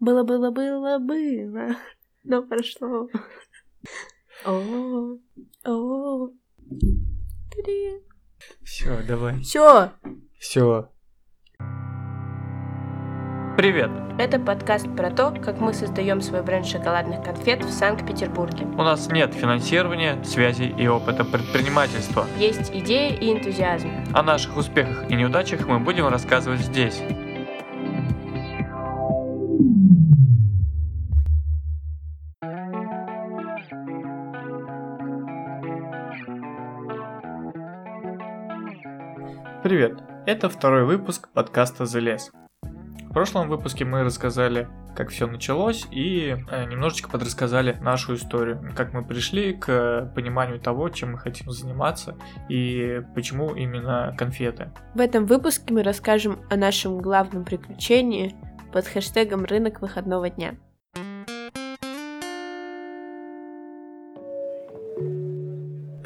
Было-было-было-было, но прошло. О, о, Все, давай. Все, Все. Привет! это подкаст про то, как мы создаем свой бренд шоколадных конфет в Санкт-Петербурге. У нас нет финансирования, связей и опыта предпринимательства. Есть идеи и энтузиазм. О наших успехах и неудачах мы будем рассказывать здесь. Привет! Это второй выпуск подкаста «Залез». В прошлом выпуске мы рассказали, как все началось, и э, немножечко подрассказали нашу историю, как мы пришли к пониманию того, чем мы хотим заниматься и почему именно конфеты. В этом выпуске мы расскажем о нашем главном приключении под хэштегом «Рынок выходного дня».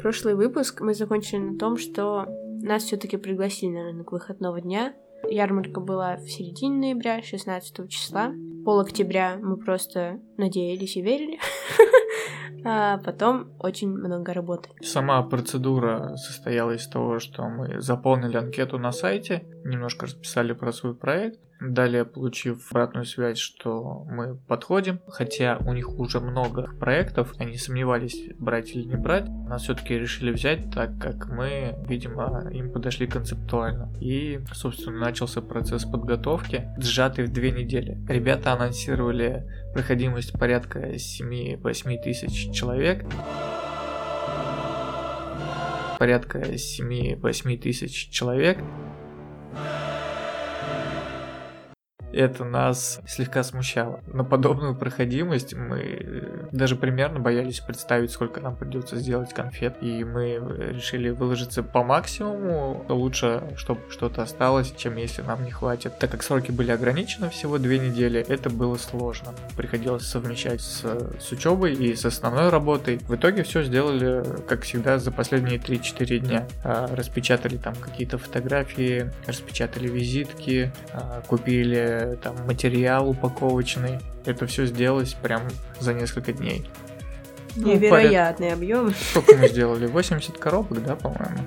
Прошлый выпуск мы закончили на том, что нас все-таки пригласили на рынок выходного дня. Ярмарка была в середине ноября, 16 числа. Пол октября мы просто надеялись и верили. А потом очень много работы. Сама процедура состояла из того, что мы заполнили анкету на сайте, немножко расписали про свой проект, Далее, получив обратную связь, что мы подходим, хотя у них уже много проектов, они сомневались, брать или не брать, нас все-таки решили взять, так как мы, видимо, им подошли концептуально. И, собственно, начался процесс подготовки, сжатый в две недели. Ребята анонсировали проходимость порядка 7-8 тысяч человек порядка 7-8 тысяч человек. Это нас слегка смущало. На подобную проходимость мы даже примерно боялись представить, сколько нам придется сделать конфет. И мы решили выложиться по максимуму. Лучше, чтобы что-то осталось, чем если нам не хватит. Так как сроки были ограничены всего две недели, это было сложно. Приходилось совмещать с, с учебой и с основной работой. В итоге все сделали, как всегда, за последние 3-4 дня. А, распечатали там какие-то фотографии, распечатали визитки, а, там материал упаковочный. Это все сделалось прям за несколько дней. Невероятный ну, объем. Сколько мы сделали? 80 коробок, да, по-моему?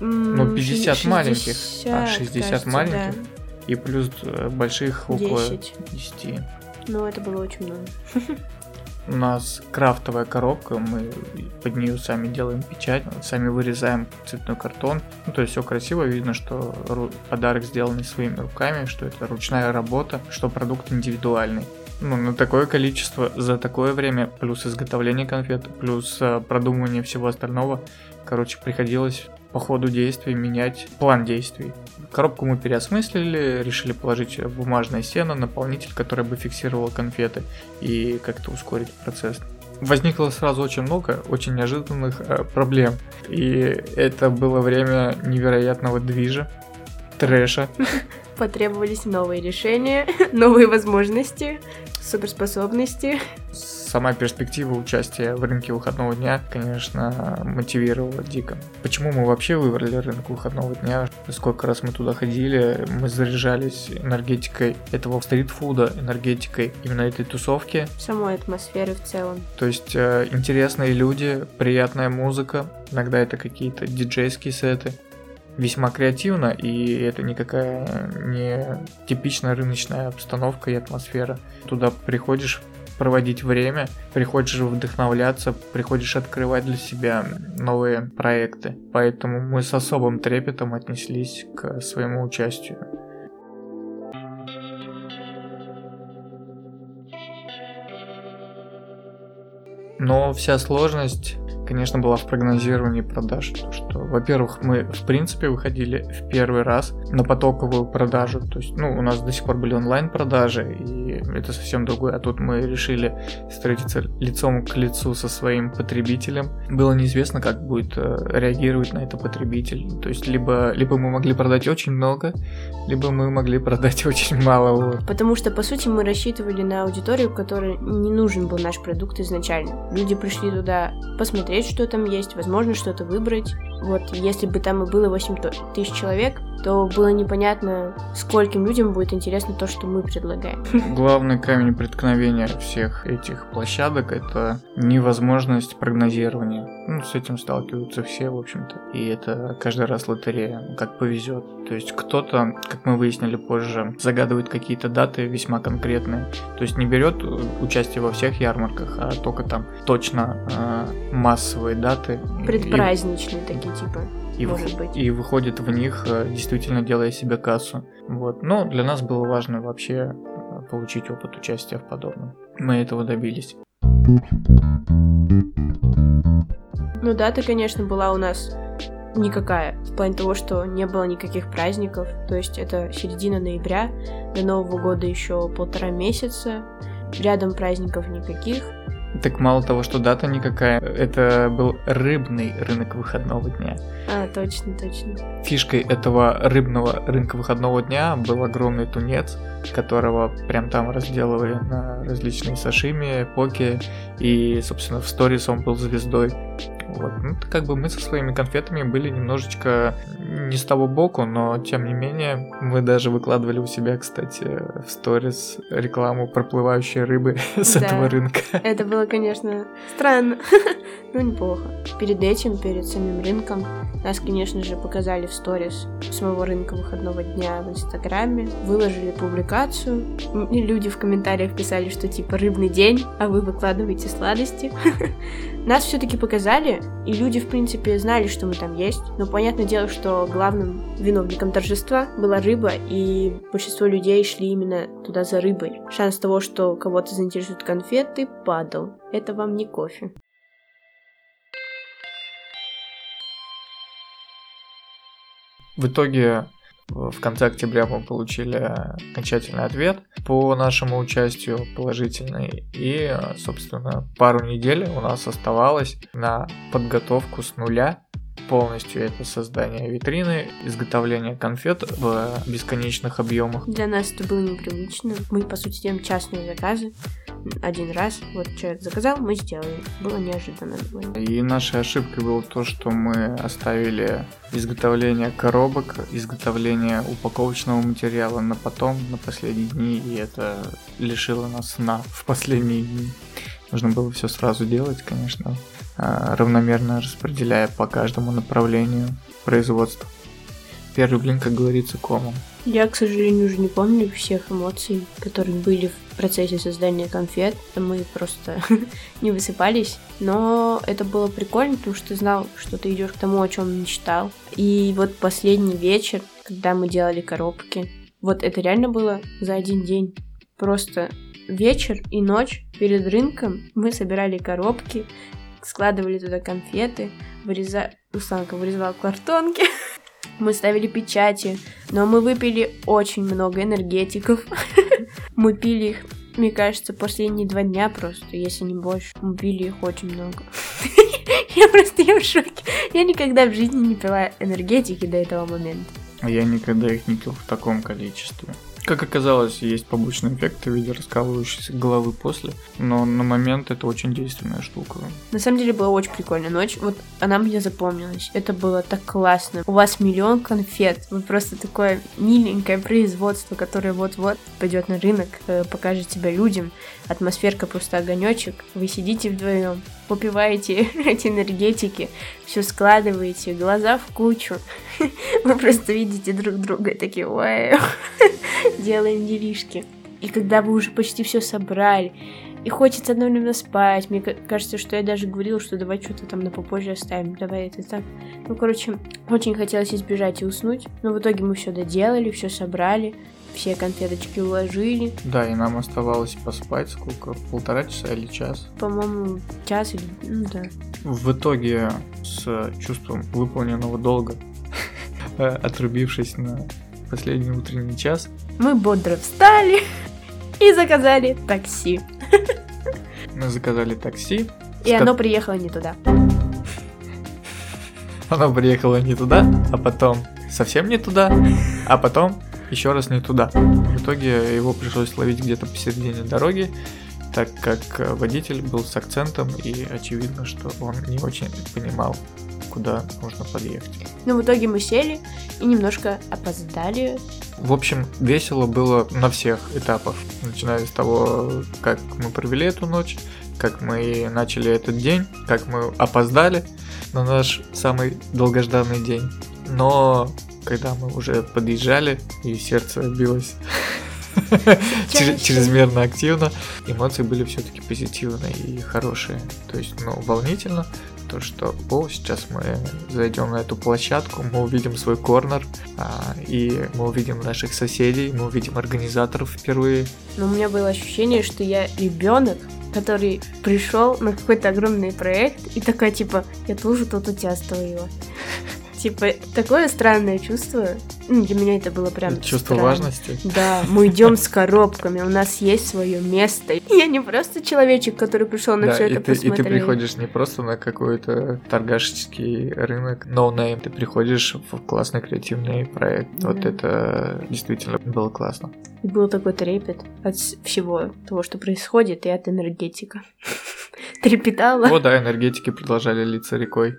Ну, 50 60, маленьких. А, 60 кажется, маленьких. Да. И плюс э, больших около 10. 10. Ну, это было очень много. У нас крафтовая коробка, мы под нее сами делаем печать, сами вырезаем цветной картон. Ну, то есть все красиво, видно, что подарок сделан своими руками, что это ручная работа, что продукт индивидуальный. Ну, на такое количество за такое время, плюс изготовление конфет, плюс э, продумывание всего остального, короче, приходилось по ходу действий менять план действий. Коробку мы переосмыслили, решили положить бумажное сено, наполнитель, который бы фиксировал конфеты и как-то ускорить процесс. Возникло сразу очень много очень неожиданных э, проблем. И это было время невероятного движа, трэша. Потребовались новые решения, новые возможности, суперспособности сама перспектива участия в рынке выходного дня, конечно, мотивировала дико. Почему мы вообще выбрали рынок выходного дня? Сколько раз мы туда ходили, мы заряжались энергетикой этого стритфуда, энергетикой именно этой тусовки. Самой атмосферы в целом. То есть э, интересные люди, приятная музыка, иногда это какие-то диджейские сеты весьма креативно, и это никакая не типичная рыночная обстановка и атмосфера. Туда приходишь проводить время, приходишь вдохновляться, приходишь открывать для себя новые проекты. Поэтому мы с особым трепетом отнеслись к своему участию. Но вся сложность конечно, была в прогнозировании продаж. То, что, во-первых, мы, в принципе, выходили в первый раз на потоковую продажу. То есть, ну, у нас до сих пор были онлайн-продажи, и это совсем другое. А тут мы решили встретиться лицом к лицу со своим потребителем. Было неизвестно, как будет э, реагировать на это потребитель. То есть, либо, либо мы могли продать очень много, либо мы могли продать очень мало. Потому что, по сути, мы рассчитывали на аудиторию, которой не нужен был наш продукт изначально. Люди пришли туда посмотреть, посмотреть, что там есть, возможно, что-то выбрать. Вот если бы там и было 8 тысяч человек, то было непонятно, скольким людям будет интересно то, что мы предлагаем. Главный камень преткновения всех этих площадок — это невозможность прогнозирования. Ну, с этим сталкиваются все, в общем-то. И это каждый раз лотерея, как повезет. То есть кто-то, как мы выяснили позже, загадывает какие-то даты весьма конкретные. То есть не берет участие во всех ярмарках, а только там точно э, массовые даты. Предпраздничные и... такие типа и, может в, быть. и выходит в них, э, действительно делая себе кассу. Вот. Но для нас было важно вообще э, получить опыт участия в подобном. Мы этого добились. Ну дата, конечно, была у нас никакая. В плане того, что не было никаких праздников. То есть это середина ноября, до Нового года еще полтора месяца. Рядом праздников никаких. Так мало того, что дата никакая, это был рыбный рынок выходного дня. А, точно, точно. Фишкой этого рыбного рынка выходного дня был огромный тунец, которого прям там разделывали на различные сашими, поки, и, собственно, в сторис он был звездой. Вот. Ну, как бы мы со своими конфетами были немножечко не с того боку, но тем не менее мы даже выкладывали у себя, кстати, в сторис рекламу проплывающей рыбы с да, этого рынка. Это было, конечно, странно, но неплохо. Перед этим, перед самим рынком, нас, конечно же, показали в сторис самого рынка выходного дня в Инстаграме, выложили публикацию, и люди в комментариях писали, что типа рыбный день, а вы выкладываете сладости. Нас все-таки показали, и люди, в принципе, знали, что мы там есть. Но понятное дело, что главным виновником торжества была рыба, и большинство людей шли именно туда за рыбой. Шанс того, что кого-то заинтересуют конфеты, падал. Это вам не кофе. В итоге в конце октября мы получили окончательный ответ по нашему участию положительный. И, собственно, пару недель у нас оставалось на подготовку с нуля полностью это создание витрины, изготовление конфет в бесконечных объемах. Для нас это было непривычно. Мы, по сути, делаем частные заказы. Один раз, вот человек заказал, мы сделали. Было неожиданно довольно. И нашей ошибкой было то, что мы оставили изготовление коробок, изготовление упаковочного материала на потом, на последние дни, и это лишило нас сна в последние дни. Нужно было все сразу делать, конечно. А, равномерно распределяя по каждому направлению производства. Первый блин, как говорится, комом. Я, к сожалению, уже не помню всех эмоций, которые были в процессе создания конфет. Мы просто не высыпались. Но это было прикольно, потому что ты знал, что ты идешь к тому, о чем мечтал. И вот последний вечер, когда мы делали коробки, вот это реально было за один день. Просто вечер и ночь перед рынком мы собирали коробки, складывали туда конфеты, вырезали... Русланка вырезала картонки. Мы ставили печати, но мы выпили очень много энергетиков. Мы пили их, мне кажется, последние два дня просто, если не больше. Мы пили их очень много. Я просто я в шоке. Я никогда в жизни не пила энергетики до этого момента. А я никогда их не пил в таком количестве. Как оказалось, есть побочные эффекты в виде раскалывающейся головы после, но на момент это очень действенная штука. На самом деле была очень прикольная ночь, вот она мне запомнилась, это было так классно. У вас миллион конфет, вы просто такое миленькое производство, которое вот-вот пойдет на рынок, э, покажет себя людям, атмосферка просто огонечек, вы сидите вдвоем, попиваете эти энергетики, все складываете, глаза в кучу. Вы просто видите друг друга такие, вау, делаем делишки. И когда вы уже почти все собрали, и хочется одновременно спать. Мне кажется, что я даже говорила, что давай что-то там на попозже оставим. Давай это так. Ну, короче, очень хотелось избежать и уснуть. Но в итоге мы все доделали, все собрали все конфеточки уложили. Да, и нам оставалось поспать сколько? Полтора часа или час? По-моему, час или... Ну да. В итоге с чувством выполненного долга, отрубившись на последний утренний час, мы бодро встали и заказали такси. Мы заказали такси. И оно приехало не туда. Оно приехало не туда, а потом совсем не туда, а потом еще раз не туда. В итоге его пришлось ловить где-то посередине дороги, так как водитель был с акцентом и очевидно, что он не очень понимал, куда нужно подъехать. Но в итоге мы сели и немножко опоздали. В общем, весело было на всех этапах, начиная с того, как мы провели эту ночь, как мы начали этот день, как мы опоздали на наш самый долгожданный день. Но когда мы уже подъезжали и сердце билось чрезмерно активно, эмоции были все-таки позитивные и хорошие. То есть, ну, волнительно, то, что, о, сейчас мы зайдем на эту площадку, мы увидим свой корнер, а, и мы увидим наших соседей, мы увидим организаторов впервые. Но у меня было ощущение, что я ребенок, который пришел на какой-то огромный проект и такая, типа, я тоже тут участвую. Типа, такое странное чувство. Ну, для меня это было прям Чувство странно. важности? Да, мы идем с коробками, у нас есть свое место. Я не просто человечек, который пришел на да, все это ты, посмотреть. И ты приходишь не просто на какой-то торгашский рынок, no name, ты приходишь в классный креативный проект. Да. Вот это действительно было классно. И был такой трепет от всего того, что происходит, и от энергетика. Трепетала. О, да, энергетики продолжали литься рекой.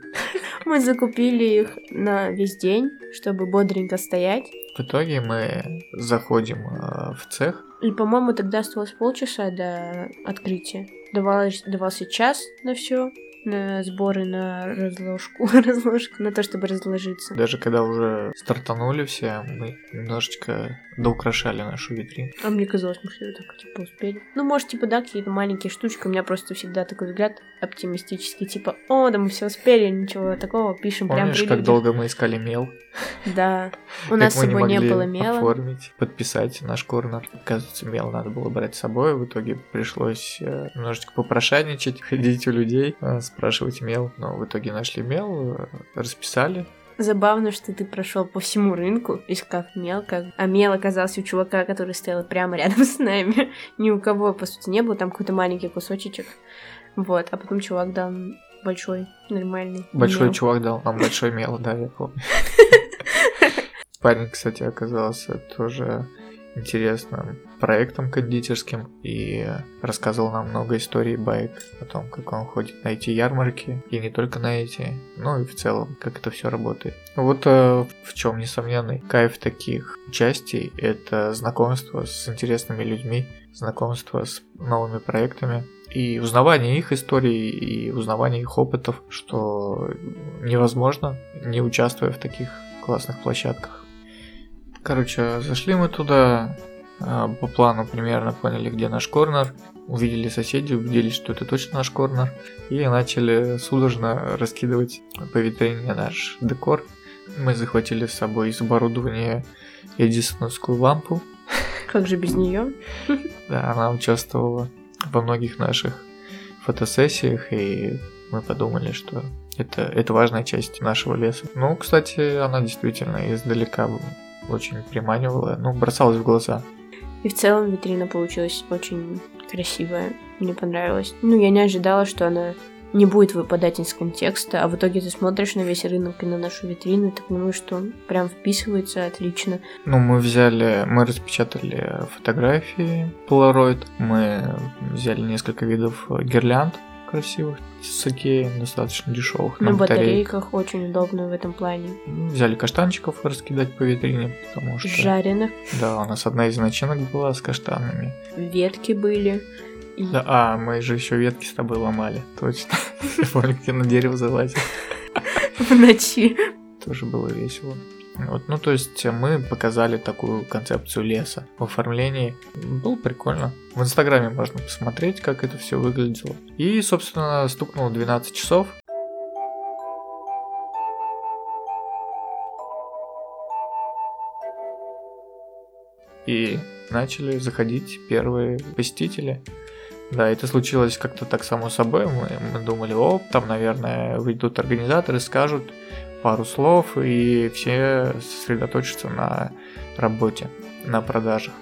Мы закупили их на весь день, чтобы бодренько стоять. В итоге мы заходим э, в цех. И, по-моему, тогда осталось полчаса до открытия. Давалось, давался час на все, на сборы, на разложку, разложку, на то, чтобы разложиться. Даже когда уже стартанули все, мы немножечко доукрашали нашу витрину. А мне казалось, мы все так, типа, успели. Ну, может, типа, да, какие-то маленькие штучки. У меня просто всегда такой взгляд оптимистический, типа, о, да мы все успели, ничего такого, пишем прям Помнишь, как людях». долго мы искали мел? Да. У нас с собой не было мела. оформить, подписать наш корнер. Оказывается, мел надо было брать с собой. В итоге пришлось э, немножечко попрошайничать, ходить у людей, спрашивать мел. Но в итоге нашли мел, э, расписали. Забавно, что ты прошел по всему рынку, искав мел, как... а мел оказался у чувака, который стоял прямо рядом с нами. Ни у кого, по сути, не было, там какой-то маленький кусочек. Вот, а потом чувак дал большой, нормальный Большой мел. чувак дал нам большой мел, да, я помню. Парень, кстати, оказался тоже интересным проектом кондитерским и рассказывал нам много историй байк о том, как он ходит на эти ярмарки, и не только на эти, но и в целом, как это все работает. Вот э, в чем несомненный кайф таких участий — это знакомство с интересными людьми, знакомство с новыми проектами, и узнавание их историй, и узнавание их опытов, что невозможно, не участвуя в таких классных площадках. Короче, зашли мы туда, а, по плану примерно поняли, где наш корнер, увидели соседей, убедились, что это точно наш корнер, и начали судорожно раскидывать по витрине наш декор. Мы захватили с собой из оборудования эдисоновскую лампу, Как же без нее? да, она участвовала во многих наших фотосессиях, и мы подумали, что это, это важная часть нашего леса. Ну, кстати, она действительно издалека очень приманивала, ну, бросалась в глаза. И в целом витрина получилась очень красивая. Мне понравилось. Ну, я не ожидала, что она не будет выпадать из контекста, а в итоге ты смотришь на весь рынок и на нашу витрину, и ты понимаешь, что прям вписывается отлично. Ну, мы взяли, мы распечатали фотографии Polaroid, мы взяли несколько видов гирлянд красивых с икеи, достаточно дешевых. На батарейках. батарейках очень удобно в этом плане. Взяли каштанчиков раскидать по витрине, потому что... Жареных, Да, у нас одна из начинок была с каштанами. ветки были. И Да, а, мы же еще ветки с тобой ломали, точно. Я помню, я на дерево залазил. в ночи. Тоже было весело. Вот, ну, то есть мы показали такую концепцию леса в оформлении. Было прикольно. В Инстаграме можно посмотреть, как это все выглядело. И, собственно, стукнуло 12 часов. И начали заходить первые посетители. Да, это случилось как-то так само собой. Мы, мы думали, о, там, наверное, выйдут организаторы, скажут пару слов, и все сосредоточатся на работе, на продажах.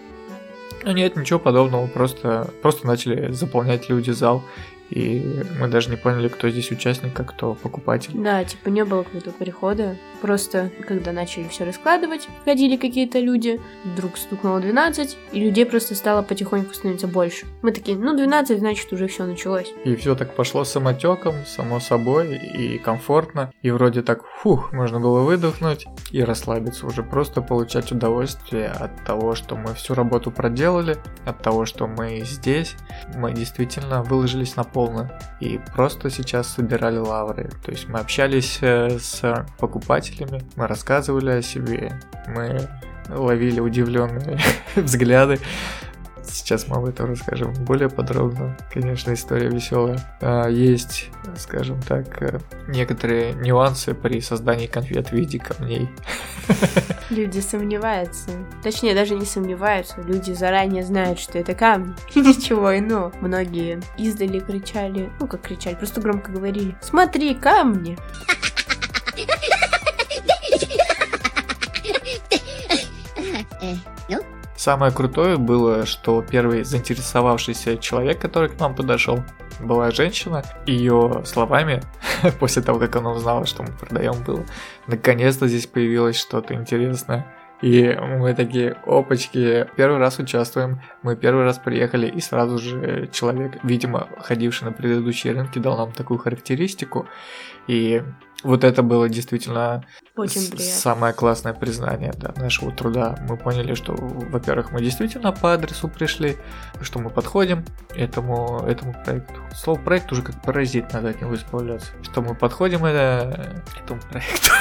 Но нет, ничего подобного, просто, просто начали заполнять люди зал, и мы даже не поняли, кто здесь участник, а кто покупатель. Да, типа не было какого-то перехода. Просто, когда начали все раскладывать, ходили какие-то люди, вдруг стукнуло 12, и людей просто стало потихоньку становиться больше. Мы такие, ну 12, значит уже все началось. И все так пошло самотеком, само собой, и комфортно. И вроде так, фух, можно было выдохнуть и расслабиться, уже просто получать удовольствие от того, что мы всю работу проделали, от того, что мы здесь. Мы действительно выложились на полную и просто сейчас собирали лавры. То есть мы общались э, с покупателями, мы рассказывали о себе, мы ловили удивленные взгляды Сейчас мы об этом расскажем более подробно. Конечно, история веселая. А, есть, скажем так, э, некоторые нюансы при создании конфет в виде камней. Люди сомневаются. Точнее, даже не сомневаются. Люди заранее знают, что это камни. Ничего иного. Многие издали кричали, ну как кричали, просто громко говорили. Смотри, камни! Самое крутое было, что первый заинтересовавшийся человек, который к нам подошел, была женщина. Ее словами, после того, как она узнала, что мы продаем, было, наконец-то здесь появилось что-то интересное. И мы такие, опачки, первый раз участвуем, мы первый раз приехали, и сразу же человек, видимо, ходивший на предыдущие рынки, дал нам такую характеристику. И вот это было действительно самое классное признание да, нашего труда. Мы поняли, что, во-первых, мы действительно по адресу пришли, что мы подходим этому, этому проекту. Слово проект уже как паразит, надо от него избавляться. Что мы подходим это, этому проекту.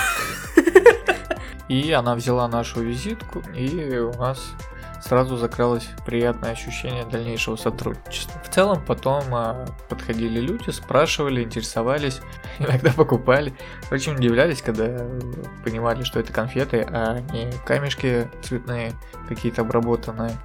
И она взяла нашу визитку, и у нас сразу закралось приятное ощущение дальнейшего сотрудничества. В целом потом а, подходили люди, спрашивали, интересовались, иногда покупали. Очень удивлялись, когда понимали, что это конфеты, а не камешки цветные, какие-то обработанные.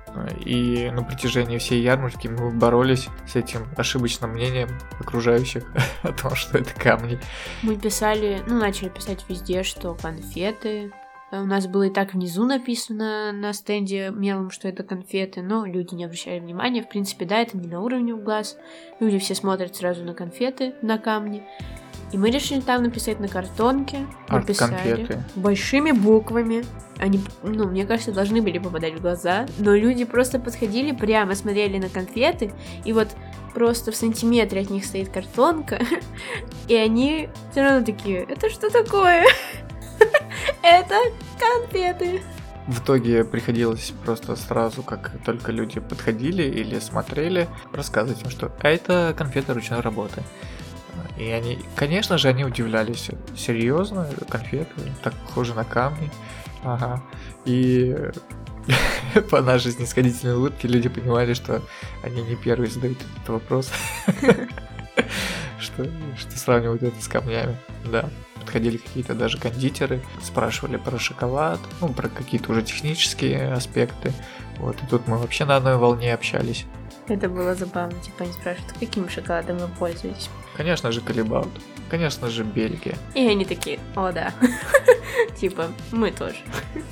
И на протяжении всей ярмарки мы боролись с этим ошибочным мнением окружающих о том, что это камни. Мы писали, ну, начали писать везде, что конфеты, у нас было и так внизу написано на стенде мелом, что это конфеты, но люди не обращали внимания. В принципе, да, это не на уровне в глаз. Люди все смотрят сразу на конфеты, на камни. И мы решили там написать на картонке. Написали большими буквами. Они, ну, мне кажется, должны были попадать в глаза. Но люди просто подходили, прямо смотрели на конфеты. И вот просто в сантиметре от них стоит картонка. И они все равно такие, это что такое? Это конфеты. В итоге приходилось просто сразу, как только люди подходили или смотрели, рассказывать им, что а это конфеты ручной работы. И они, конечно же, они удивлялись. Серьезно, конфеты, так похожи на камни. Ага. И по нашей снисходительной улыбке люди понимали, что они не первые задают этот вопрос. Что, что сравнивают это с камнями. Да подходили какие-то даже кондитеры, спрашивали про шоколад, ну, про какие-то уже технические аспекты. Вот, и тут мы вообще на одной волне общались. Это было забавно, типа они спрашивают, каким шоколадом вы пользуетесь? Конечно же, Калибаут. Конечно же, Бельгия. И они такие, о да. Типа, мы тоже.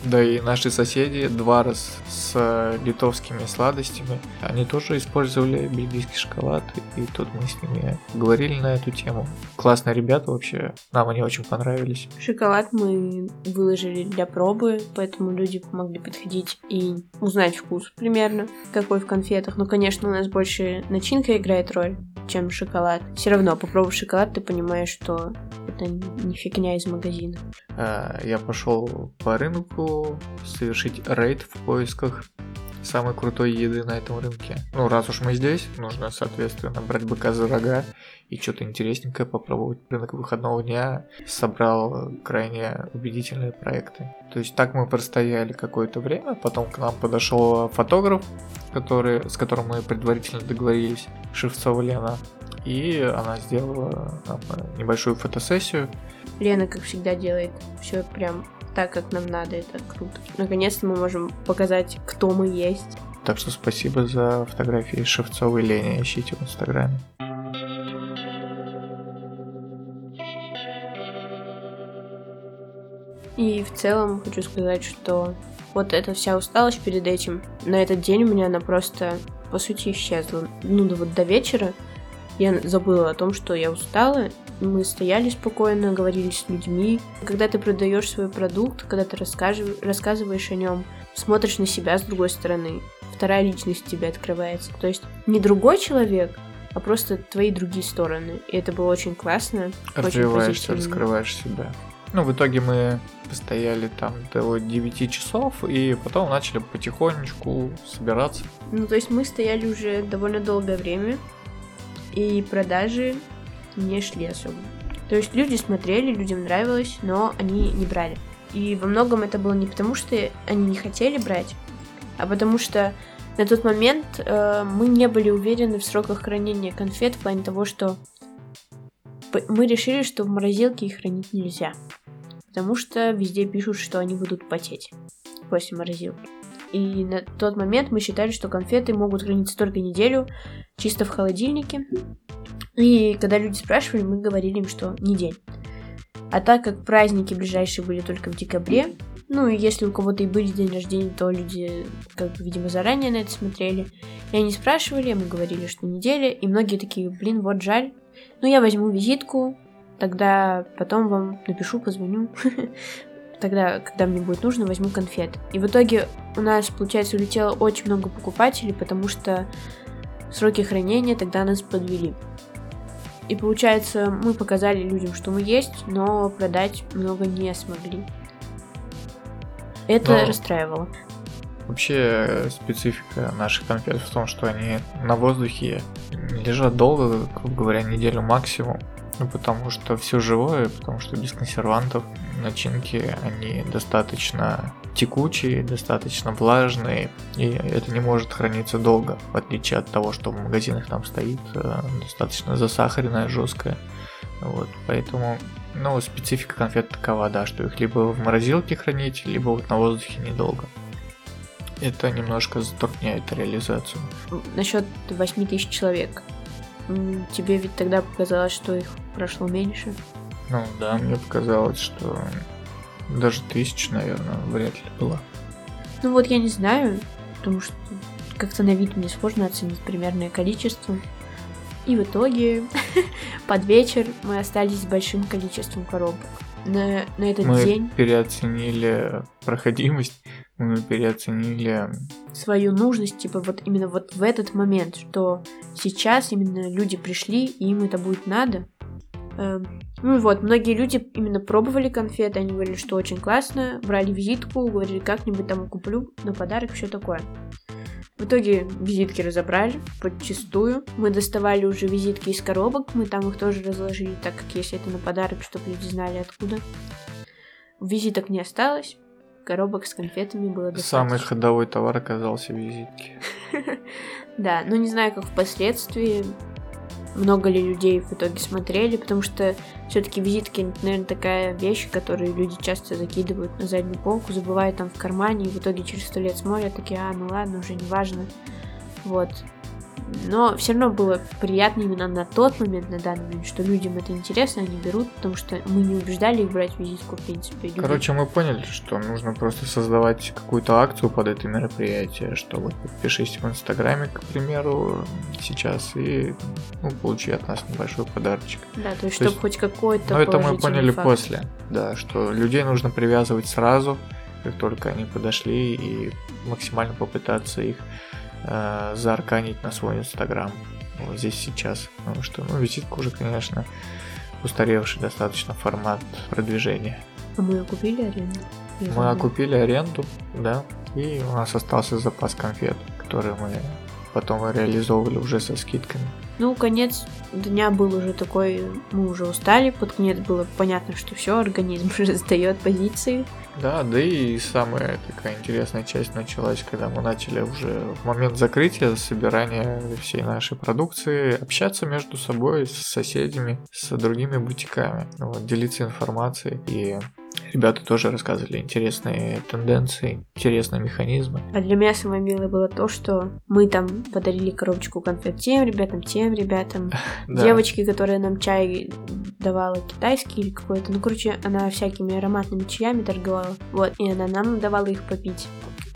Да и наши соседи, два раз с литовскими сладостями, они тоже использовали бельгийский шоколад, и тут мы с ними говорили на эту тему. Классные ребята вообще, нам они очень понравились. Шоколад мы выложили для пробы, поэтому люди могли подходить и узнать вкус примерно, какой в конфетах. Но, конечно, у нас больше начинка играет роль, чем шоколад. Все равно, попробовав шоколад, ты понимаешь, что это не фигня из магазина. А, я пошел по рынку совершить рейд в поисках самой крутой еды на этом рынке. Ну, раз уж мы здесь, нужно, соответственно, брать быка за рога и что-то интересненькое попробовать. Рынок выходного дня собрал крайне убедительные проекты. То есть так мы простояли какое-то время, потом к нам подошел фотограф, который, с которым мы предварительно договорились, Шевцова Лена, и она сделала нам небольшую фотосессию. Лена, как всегда, делает все прям так, как нам надо, это круто. Наконец-то мы можем показать, кто мы есть. Так что спасибо за фотографии Шевцовой Лене, ищите в Инстаграме. И в целом хочу сказать, что вот эта вся усталость перед этим, на этот день у меня она просто, по сути, исчезла. Ну, да вот до вечера Я забыла о том, что я устала. Мы стояли спокойно, говорили с людьми. Когда ты продаешь свой продукт, когда ты рассказываешь о нем, смотришь на себя с другой стороны, вторая личность тебе открывается. То есть не другой человек, а просто твои другие стороны. И это было очень классно. Развиваешься, очень раскрываешь себя. Ну, в итоге мы постояли там до 9 часов, и потом начали потихонечку собираться. Ну, то есть мы стояли уже довольно долгое время, и продажи не шли особо. То есть люди смотрели, людям нравилось, но они не брали. И во многом это было не потому, что они не хотели брать, а потому что на тот момент э, мы не были уверены в сроках хранения конфет в плане того, что мы решили, что в морозилке их хранить нельзя. Потому что везде пишут, что они будут потеть после морозилки. И на тот момент мы считали, что конфеты могут храниться только неделю, чисто в холодильнике. И когда люди спрашивали, мы говорили им, что недель. А так как праздники ближайшие были только в декабре, ну и если у кого-то и были день рождения, то люди, как бы, видимо, заранее на это смотрели. И они спрашивали, мы говорили, что неделя, и многие такие, блин, вот жаль. Ну я возьму визитку, тогда потом вам напишу, позвоню. Тогда, когда мне будет нужно, возьму конфет. И в итоге у нас, получается, улетело очень много покупателей, потому что сроки хранения тогда нас подвели. И получается, мы показали людям, что мы есть, но продать много не смогли. Это но... расстраивало. Вообще специфика наших конфет в том, что они на воздухе лежат долго, грубо говоря, неделю максимум. Ну, потому что все живое, потому что без консервантов начинки, они достаточно текучие, достаточно влажные, и это не может храниться долго, в отличие от того, что в магазинах там стоит, э, достаточно засахаренное, жесткое. Вот, поэтому, ну, специфика конфет такова, да, что их либо в морозилке хранить, либо вот на воздухе недолго. Это немножко затрудняет реализацию. Насчет 8 тысяч человек. Тебе ведь тогда показалось, что их прошло меньше? Ну да, мне показалось, что даже тысяч, наверное, вряд ли было. Ну вот я не знаю, потому что как-то на вид мне сложно оценить примерное количество. И в итоге под вечер мы остались с большим количеством коробок. На, на этот мы день... переоценили проходимость, мы переоценили... Свою нужность, типа вот именно вот в этот момент, что сейчас именно люди пришли, и им это будет надо. Эм, ну вот, многие люди именно пробовали конфеты, они говорили, что очень классно, брали визитку, говорили, как-нибудь там куплю на подарок, все такое. В итоге визитки разобрали подчистую. Мы доставали уже визитки из коробок, мы там их тоже разложили, так как если это на подарок, чтобы люди знали откуда. Визиток не осталось, коробок с конфетами было достаточно. Самый ходовой товар оказался визитки. Да, но не знаю, как впоследствии много ли людей в итоге смотрели, потому что все-таки визитки, наверное, такая вещь, которую люди часто закидывают на заднюю полку, забывают там в кармане, и в итоге через сто лет смотрят, такие, а, ну ладно, уже не важно. Вот но все равно было приятно именно на тот момент, на данный момент, что людям это интересно, они берут, потому что мы не убеждали их брать визитку, в принципе. Люди... Короче, мы поняли, что нужно просто создавать какую-то акцию под это мероприятие, что вот подпишись в Инстаграме, к примеру, сейчас, и ну, получи от нас небольшой подарочек. Да, то есть, то чтобы есть... хоть какой-то Но это мы поняли факт. после, да, что людей нужно привязывать сразу, как только они подошли, и максимально попытаться их э, заарканить на свой инстаграм вот здесь сейчас. Потому что, ну, визитка уже, конечно, устаревший достаточно формат продвижения. А мы окупили аренду? мы окупили аренду, да, и у нас остался запас конфет, которые мы потом реализовывали уже со скидками. Ну, конец дня был уже такой, мы уже устали, под конец было понятно, что все, организм уже сдает позиции. Да, да и самая такая интересная часть началась, когда мы начали уже в момент закрытия, собирания всей нашей продукции, общаться между собой, с соседями, с другими бутиками, вот, делиться информацией. И Ребята тоже рассказывали интересные тенденции, интересные механизмы. А для меня самое милое было то, что мы там подарили коробочку конфет тем ребятам, тем ребятам. Девочке, которая нам чай давала китайский или какой-то. Ну, короче, она всякими ароматными чаями торговала. Вот, и она нам давала их попить.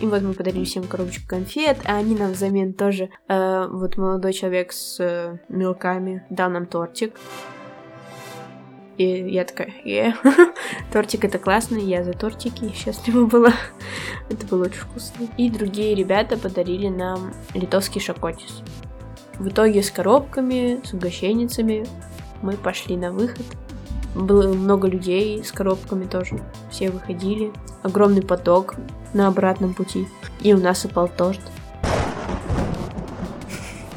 И вот мы подарили всем коробочку конфет, а они нам взамен тоже, э, вот молодой человек с э, мелками дал нам тортик. И я такая, е, тортик это классно, я за тортики счастлива была. это было очень вкусно. И другие ребята подарили нам литовский шокотис. В итоге с коробками, с угощенницами мы пошли на выход. Было много людей с коробками тоже. Все выходили. Огромный поток на обратном пути. И у нас упал торт.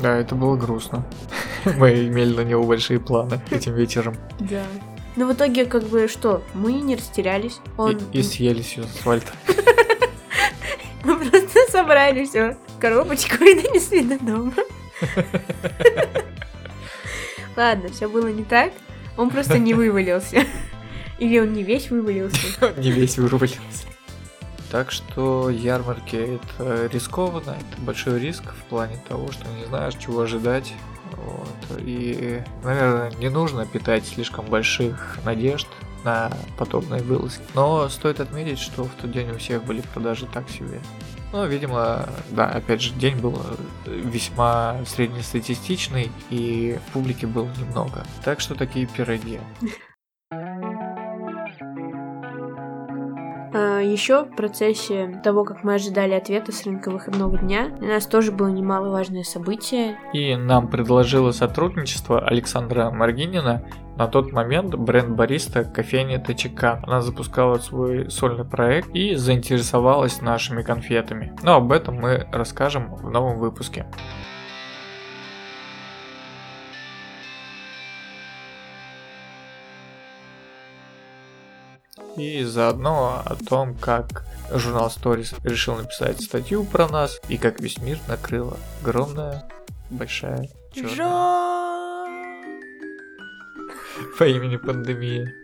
Да, это было грустно. Мы имели на него большие планы этим вечером. Да. Но в итоге, как бы, что? Мы не растерялись. Он... И, и съели всю асфальт. Мы просто собрали все коробочку и донесли до дома. Ладно, все было не так. Он просто не вывалился. Или он не весь вывалился. Не весь вывалился. Так что ярмарки это рискованно, это большой риск в плане того, что не знаешь, чего ожидать. Вот. И, наверное, не нужно питать слишком больших надежд на подобные вылазки. Но стоит отметить, что в тот день у всех были продажи так себе. Ну, видимо, да, опять же, день был весьма среднестатистичный, и публики было немного. Так что такие пироги. А, Еще в процессе того, как мы ожидали ответа с рынка выходного дня, у нас тоже было немаловажное событие. И нам предложило сотрудничество Александра Маргинина. На тот момент бренд бариста кофейня ТЧК. Она запускала свой сольный проект и заинтересовалась нашими конфетами. Но об этом мы расскажем в новом выпуске. И заодно о том, как журнал Stories решил написать статью про нас и как весь мир накрыла огромная, большая черная по имени пандемия.